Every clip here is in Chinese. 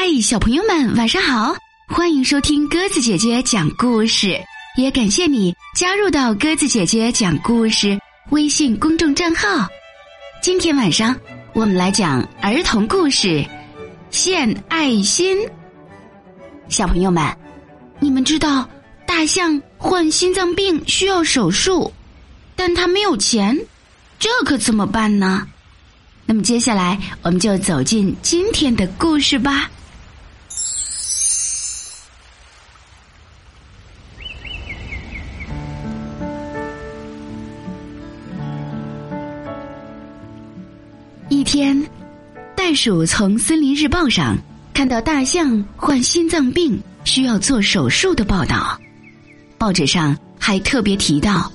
嗨，小朋友们，晚上好！欢迎收听鸽子姐姐讲故事，也感谢你加入到鸽子姐姐讲故事微信公众账号。今天晚上我们来讲儿童故事《献爱心》。小朋友们，你们知道大象患心脏病需要手术，但他没有钱，这可怎么办呢？那么接下来，我们就走进今天的故事吧。一天，袋鼠从《森林日报》上看到大象患心脏病需要做手术的报道，报纸上还特别提到，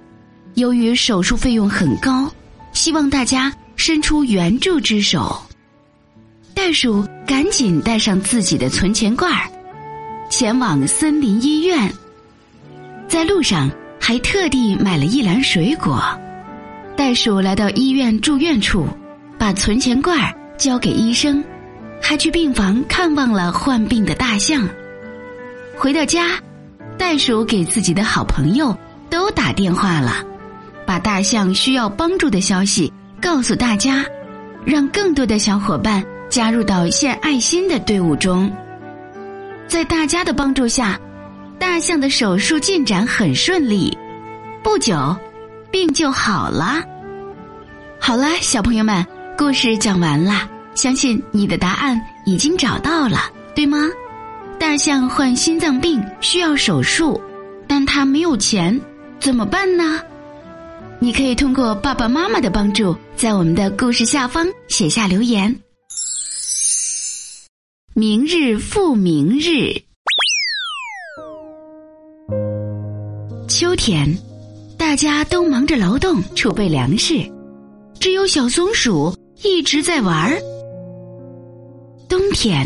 由于手术费用很高，希望大家。伸出援助之手，袋鼠赶紧带上自己的存钱罐，前往森林医院。在路上还特地买了一篮水果。袋鼠来到医院住院处，把存钱罐交给医生，还去病房看望了患病的大象。回到家，袋鼠给自己的好朋友都打电话了，把大象需要帮助的消息。告诉大家，让更多的小伙伴加入到献爱心的队伍中。在大家的帮助下，大象的手术进展很顺利，不久病就好了。好了，小朋友们，故事讲完了，相信你的答案已经找到了，对吗？大象患心脏病需要手术，但他没有钱，怎么办呢？你可以通过爸爸妈妈的帮助，在我们的故事下方写下留言。明日复明日，秋天，大家都忙着劳动储备粮食，只有小松鼠一直在玩儿。冬天，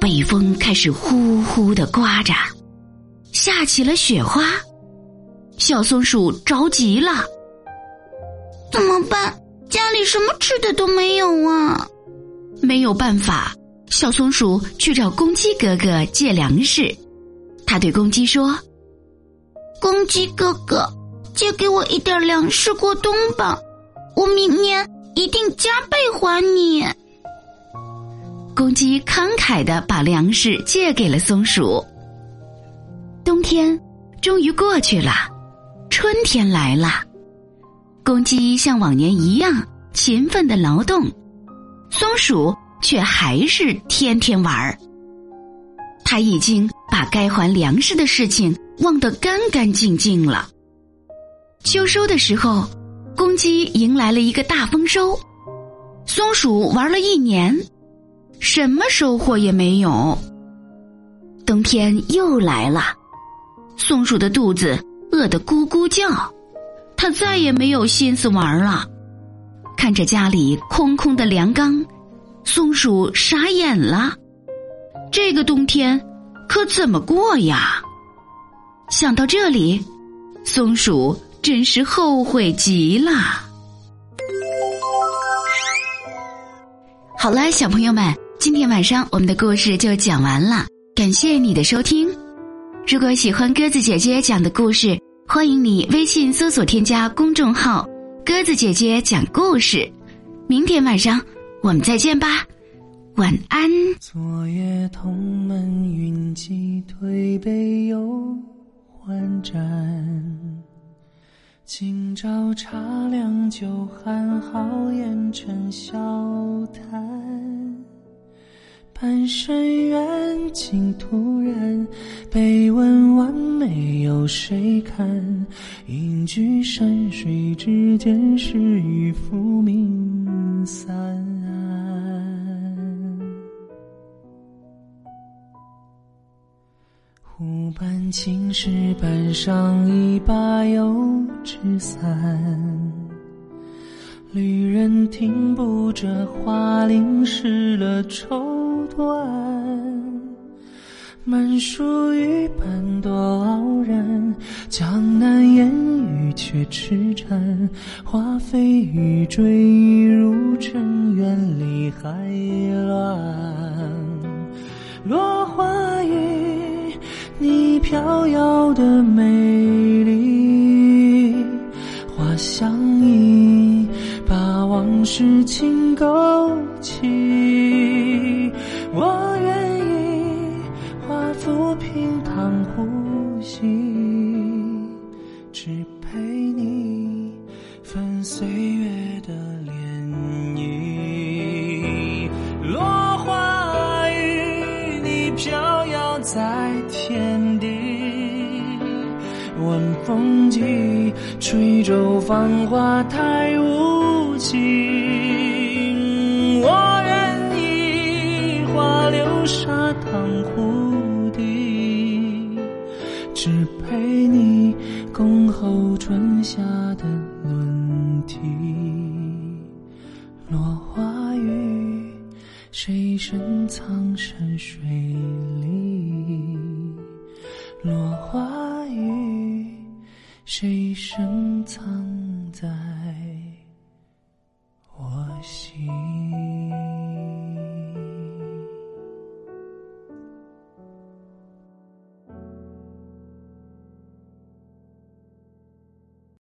北风开始呼呼的刮着，下起了雪花。小松鼠着急了，怎么办？家里什么吃的都没有啊！没有办法，小松鼠去找公鸡哥哥借粮食。他对公鸡说：“公鸡哥哥，借给我一点粮食过冬吧，我明年一定加倍还你。”公鸡慷慨的把粮食借给了松鼠。冬天终于过去了。春天来了，公鸡像往年一样勤奋的劳动，松鼠却还是天天玩儿。他已经把该还粮食的事情忘得干干净净了。秋收的时候，鸡迎来了一个大丰收，松鼠玩了一年，什么收获也没有。冬天又来了，松鼠的肚子。饿得咕咕叫，他再也没有心思玩了。看着家里空空的粮缸，松鼠傻眼了。这个冬天可怎么过呀？想到这里，松鼠真是后悔极了。好了，小朋友们，今天晚上我们的故事就讲完了，感谢你的收听。如果喜欢鸽子姐姐讲的故事，欢迎你微信搜索添加公众号“鸽子姐姐讲故事”。明天晚上我们再见吧，晚安。昨夜同门云集，推杯又换盏。今朝茶凉酒寒，好言成笑谈。半生缘尽，突然被问完美有谁看？隐居山水之间，是与浮名散。湖畔青石板上，一把油纸伞。旅人停步着，花淋湿了绸。缎，满树雨瓣多傲然，江南烟雨却痴缠。花飞雨坠，一入尘，缘里海乱。落，飘摇的美丽，花香意把往事轻勾起。我愿意化浮萍躺呼吸，只陪你分岁晚风急，吹皱芳华太无情。我愿意化流沙淌湖底，只陪你恭候春夏的轮替。落花雨，谁深藏山水里？落花雨，谁深藏在？